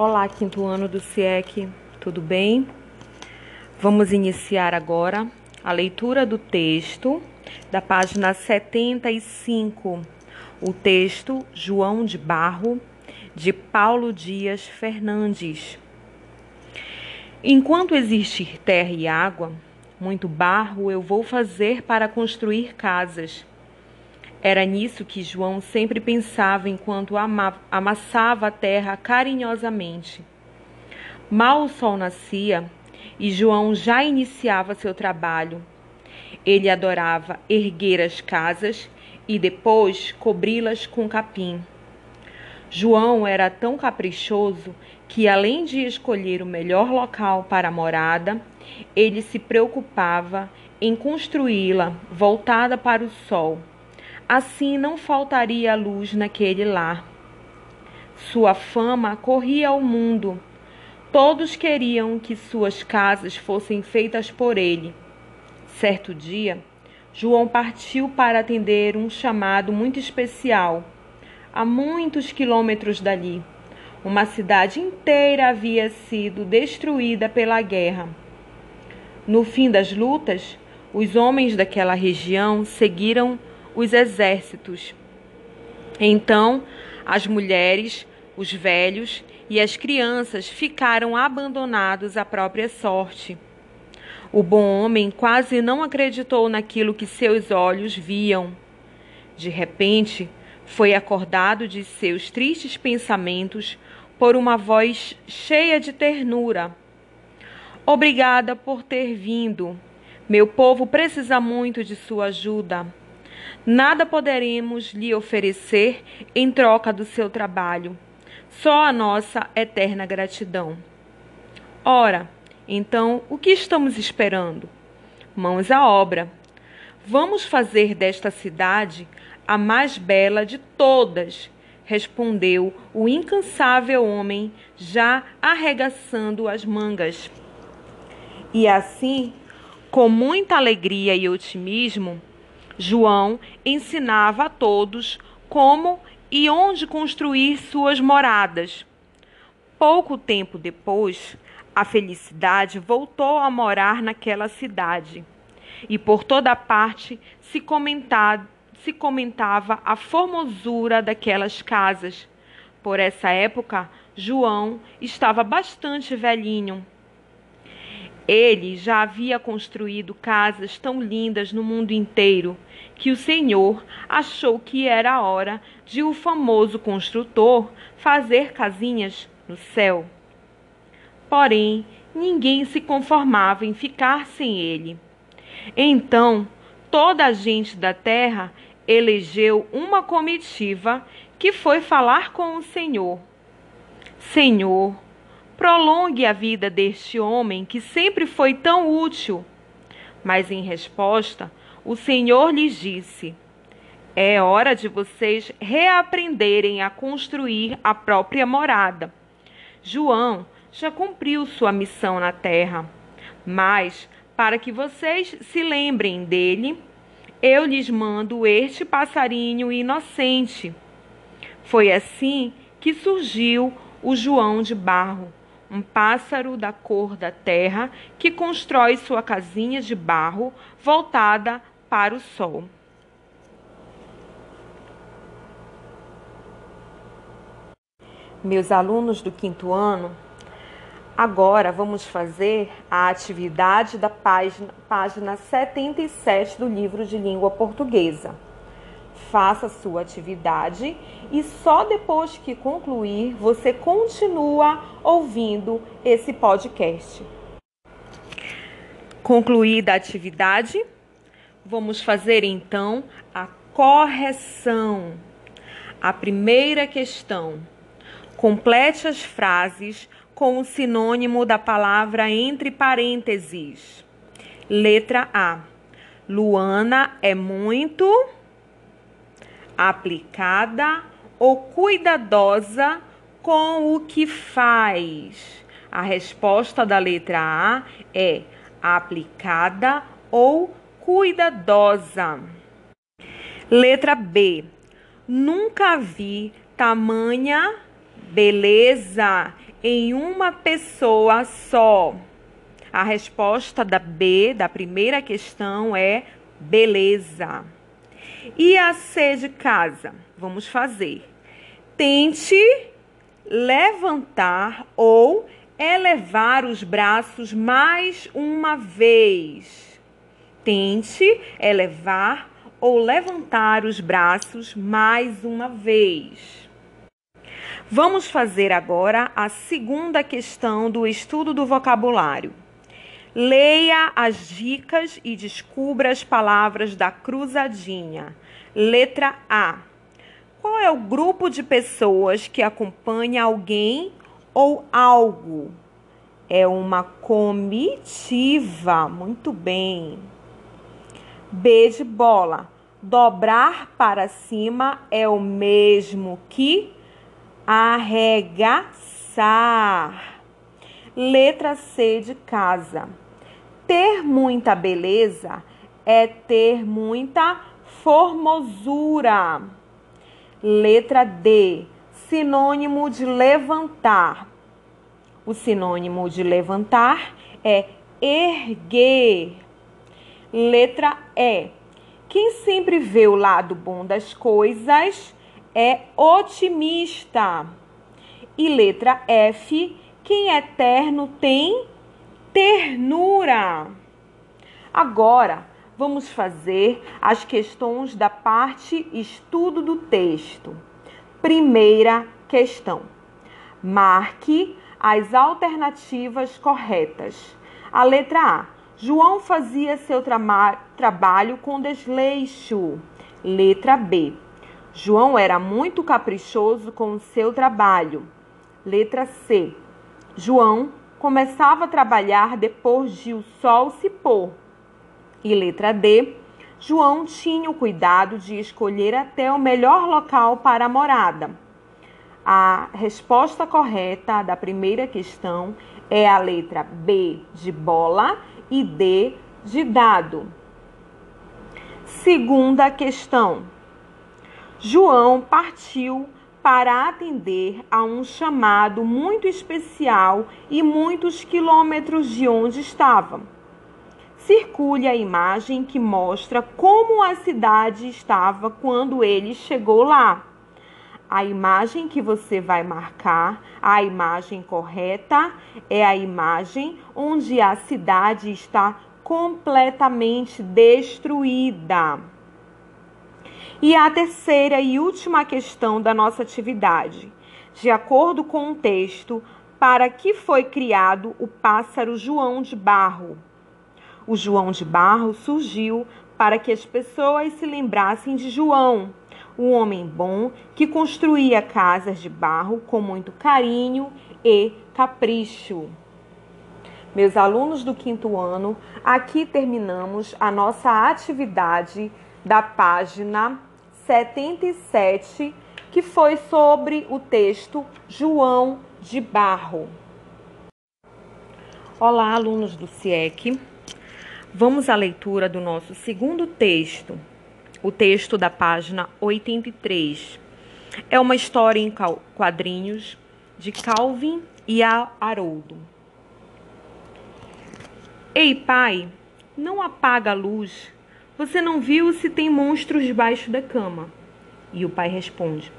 Olá, quinto ano do CIEC, tudo bem? Vamos iniciar agora a leitura do texto da página 75. O texto João de Barro, de Paulo Dias Fernandes. Enquanto existir terra e água, muito barro eu vou fazer para construir casas era nisso que João sempre pensava enquanto amassava a terra carinhosamente. Mal o sol nascia e João já iniciava seu trabalho. Ele adorava erguer as casas e depois cobri-las com capim. João era tão caprichoso que, além de escolher o melhor local para a morada, ele se preocupava em construí-la voltada para o sol Assim não faltaria luz naquele lar. Sua fama corria ao mundo. Todos queriam que suas casas fossem feitas por ele. Certo dia, João partiu para atender um chamado muito especial, a muitos quilômetros dali. Uma cidade inteira havia sido destruída pela guerra. No fim das lutas, os homens daquela região seguiram os exércitos. Então, as mulheres, os velhos e as crianças ficaram abandonados à própria sorte. O bom homem quase não acreditou naquilo que seus olhos viam. De repente, foi acordado de seus tristes pensamentos por uma voz cheia de ternura. Obrigada por ter vindo. Meu povo precisa muito de sua ajuda. Nada poderemos lhe oferecer em troca do seu trabalho, só a nossa eterna gratidão. Ora, então, o que estamos esperando? Mãos à obra. Vamos fazer desta cidade a mais bela de todas, respondeu o incansável homem, já arregaçando as mangas. E assim, com muita alegria e otimismo, João ensinava a todos como e onde construir suas moradas. Pouco tempo depois, a felicidade voltou a morar naquela cidade. E por toda parte se, se comentava a formosura daquelas casas. Por essa época, João estava bastante velhinho. Ele já havia construído casas tão lindas no mundo inteiro que o Senhor achou que era a hora de o famoso construtor fazer casinhas no céu. Porém, ninguém se conformava em ficar sem ele. Então, toda a gente da terra elegeu uma comitiva que foi falar com o Senhor. Senhor, prolongue a vida deste homem que sempre foi tão útil. Mas em resposta, o Senhor lhes disse: É hora de vocês reaprenderem a construir a própria morada. João já cumpriu sua missão na terra, mas para que vocês se lembrem dele, eu lhes mando este passarinho inocente. Foi assim que surgiu o João de Barro, um pássaro da cor da terra que constrói sua casinha de barro voltada para o Sol. Meus alunos do quinto ano, agora vamos fazer a atividade da página, página 77 do livro de língua portuguesa. Faça sua atividade e só depois que concluir você continua ouvindo esse podcast. Concluída a atividade, Vamos fazer então a correção. A primeira questão. Complete as frases com o sinônimo da palavra entre parênteses. Letra A. Luana é muito aplicada ou cuidadosa com o que faz. A resposta da letra A é aplicada ou cuidadosa. Letra B. Nunca vi tamanha beleza em uma pessoa só? A resposta da B, da primeira questão, é beleza. E a C de casa? Vamos fazer. Tente levantar ou elevar os braços mais uma vez. Tente elevar ou levantar os braços mais uma vez. Vamos fazer agora a segunda questão do estudo do vocabulário. Leia as dicas e descubra as palavras da cruzadinha. Letra A. Qual é o grupo de pessoas que acompanha alguém ou algo? É uma comitiva. Muito bem. B de bola. Dobrar para cima é o mesmo que arregaçar. Letra C de casa. Ter muita beleza é ter muita formosura. Letra D. Sinônimo de levantar. O sinônimo de levantar é erguer. Letra E. Quem sempre vê o lado bom das coisas é otimista. E letra F. Quem é terno tem ternura. Agora, vamos fazer as questões da parte estudo do texto. Primeira questão: marque as alternativas corretas. A letra A: João fazia seu tra trabalho com desleixo. Letra B: João era muito caprichoso com o seu trabalho. Letra C: João começava a trabalhar depois de o sol se pôr. E letra D, João tinha o cuidado de escolher até o melhor local para a morada. A resposta correta da primeira questão é a letra B de bola e D de dado. Segunda questão. João partiu para atender a um chamado muito especial e muitos quilômetros de onde estava. Circule a imagem que mostra como a cidade estava quando ele chegou lá. A imagem que você vai marcar, a imagem correta, é a imagem onde a cidade está completamente destruída. E a terceira e última questão da nossa atividade. De acordo com o texto, para que foi criado o pássaro João de Barro? O João de Barro surgiu para que as pessoas se lembrassem de João, um homem bom que construía casas de barro com muito carinho e capricho. Meus alunos do quinto ano, aqui terminamos a nossa atividade da página 77, que foi sobre o texto João de Barro. Olá, alunos do CIEC. Vamos à leitura do nosso segundo texto, o texto da página 83. É uma história em quadrinhos de Calvin e Haroldo. Ei, pai, não apaga a luz você não viu se tem monstros debaixo da cama? E o pai responde: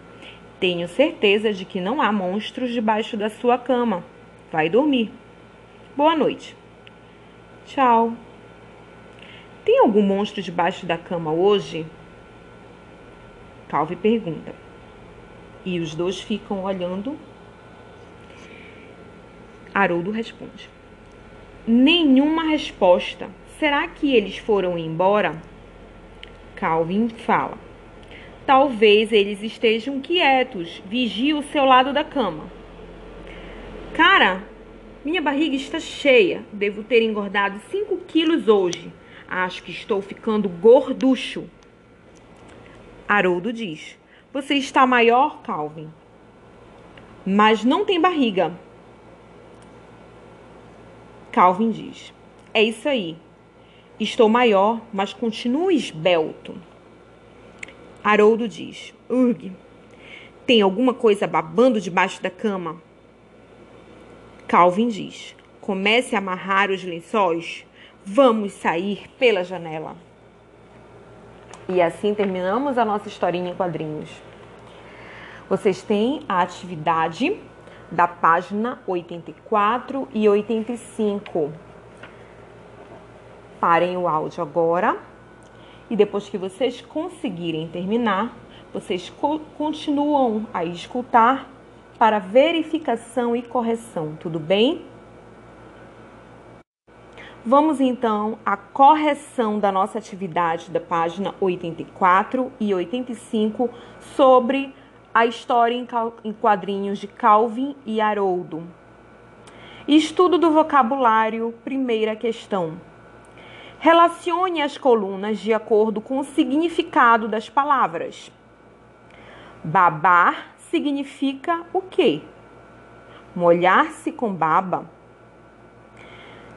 Tenho certeza de que não há monstros debaixo da sua cama. Vai dormir. Boa noite. Tchau. Tem algum monstro debaixo da cama hoje? Calvi pergunta. E os dois ficam olhando. Haroldo responde: Nenhuma resposta. Será que eles foram embora? Calvin fala. Talvez eles estejam quietos, vigie o seu lado da cama. Cara, minha barriga está cheia. Devo ter engordado 5 quilos hoje. Acho que estou ficando gorducho. Haroldo diz: Você está maior, Calvin. Mas não tem barriga. Calvin diz: É isso aí. Estou maior, mas continuo esbelto. Haroldo diz: Urg, tem alguma coisa babando debaixo da cama? Calvin diz: comece a amarrar os lençóis, vamos sair pela janela. E assim terminamos a nossa historinha em quadrinhos. Vocês têm a atividade da página 84 e 85. Parem o áudio agora e depois que vocês conseguirem terminar, vocês co continuam a escutar para verificação e correção, tudo bem? Vamos então à correção da nossa atividade da página 84 e 85 sobre a história em quadrinhos de Calvin e Haroldo. Estudo do vocabulário, primeira questão. Relacione as colunas de acordo com o significado das palavras. Babar significa o quê? Molhar-se com baba.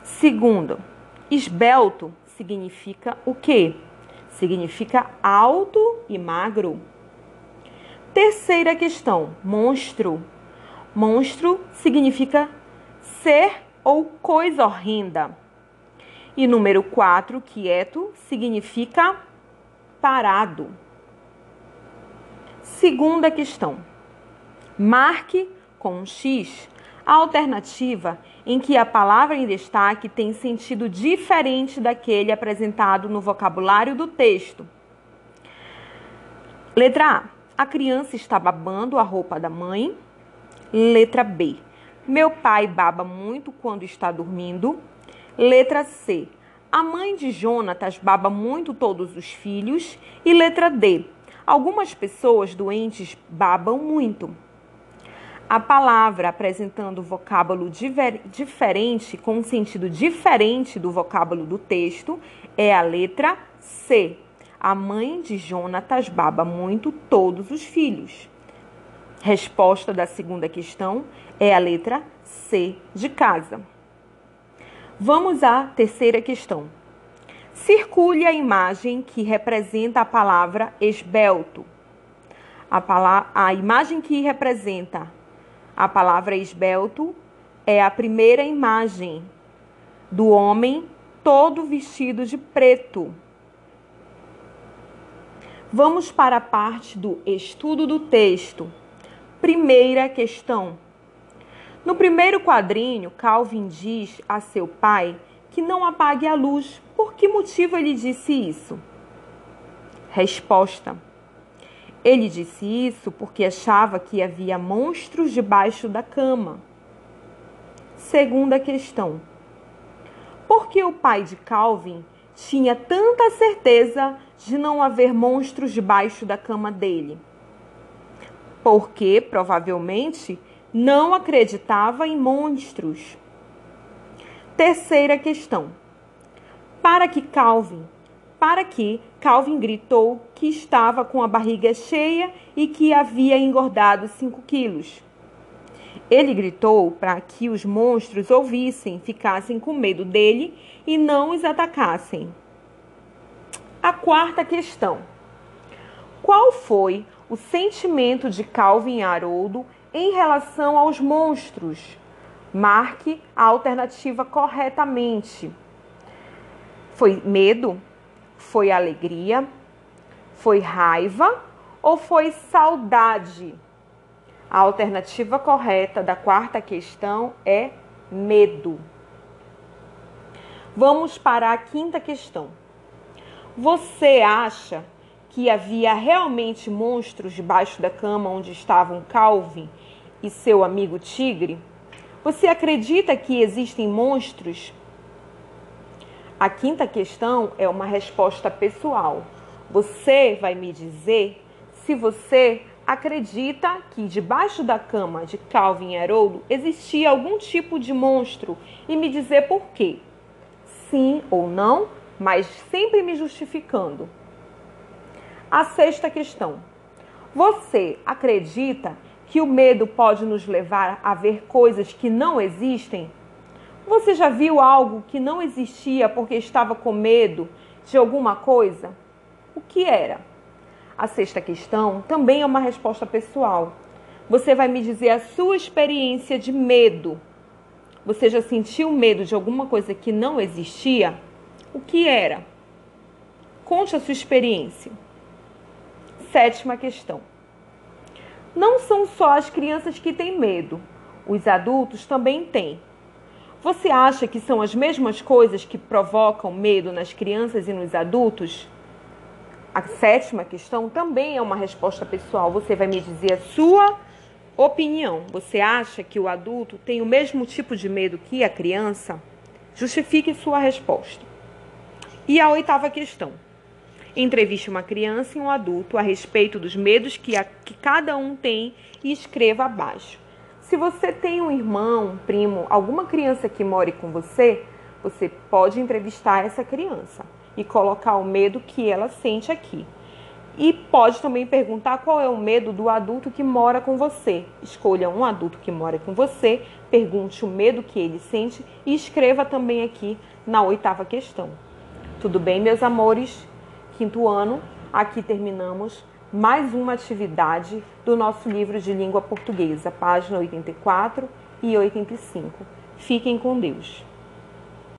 Segundo, esbelto significa o quê? Significa alto e magro. Terceira questão: monstro. Monstro significa ser ou coisa horrenda. E número 4, quieto, significa parado. Segunda questão. Marque com um X a alternativa em que a palavra em destaque tem sentido diferente daquele apresentado no vocabulário do texto. Letra A. A criança está babando a roupa da mãe. Letra B. Meu pai baba muito quando está dormindo. Letra C. A mãe de Jonatas baba muito todos os filhos. E letra D. Algumas pessoas doentes babam muito. A palavra apresentando vocábulo diferente, com um sentido diferente do vocábulo do texto, é a letra C. A mãe de Jonatas baba muito todos os filhos. Resposta da segunda questão é a letra C de casa. Vamos à terceira questão. Circule a imagem que representa a palavra esbelto. A, palavra, a imagem que representa a palavra esbelto é a primeira imagem do homem todo vestido de preto Vamos para a parte do estudo do texto. Primeira questão. No primeiro quadrinho, Calvin diz a seu pai que não apague a luz. Por que motivo ele disse isso? Resposta. Ele disse isso porque achava que havia monstros debaixo da cama. Segunda questão. Por que o pai de Calvin tinha tanta certeza de não haver monstros debaixo da cama dele. Porque, provavelmente, não acreditava em monstros. Terceira questão. Para que Calvin, para que Calvin gritou que estava com a barriga cheia e que havia engordado 5 quilos. Ele gritou para que os monstros ouvissem, ficassem com medo dele e não os atacassem. A quarta questão: Qual foi o sentimento de Calvin Haroldo em relação aos monstros? Marque a alternativa corretamente. Foi medo? Foi alegria? Foi raiva? Ou foi saudade? A alternativa correta da quarta questão é medo. Vamos para a quinta questão. Você acha que havia realmente monstros debaixo da cama onde estavam Calvin e seu amigo Tigre? Você acredita que existem monstros? A quinta questão é uma resposta pessoal. Você vai me dizer se você acredita que debaixo da cama de Calvin e Haroldo existia algum tipo de monstro e me dizer por quê. Sim ou não? mas sempre me justificando. A sexta questão. Você acredita que o medo pode nos levar a ver coisas que não existem? Você já viu algo que não existia porque estava com medo de alguma coisa? O que era? A sexta questão também é uma resposta pessoal. Você vai me dizer a sua experiência de medo. Você já sentiu medo de alguma coisa que não existia? O que era? Conte a sua experiência. Sétima questão. Não são só as crianças que têm medo, os adultos também têm. Você acha que são as mesmas coisas que provocam medo nas crianças e nos adultos? A sétima questão também é uma resposta pessoal. Você vai me dizer a sua opinião. Você acha que o adulto tem o mesmo tipo de medo que a criança? Justifique sua resposta. E a oitava questão. Entreviste uma criança e um adulto a respeito dos medos que, a, que cada um tem e escreva abaixo. Se você tem um irmão, um primo, alguma criança que more com você, você pode entrevistar essa criança e colocar o medo que ela sente aqui. E pode também perguntar qual é o medo do adulto que mora com você. Escolha um adulto que mora com você, pergunte o medo que ele sente e escreva também aqui na oitava questão. Tudo bem, meus amores? Quinto ano, aqui terminamos mais uma atividade do nosso livro de língua portuguesa, página 84 e 85. Fiquem com Deus.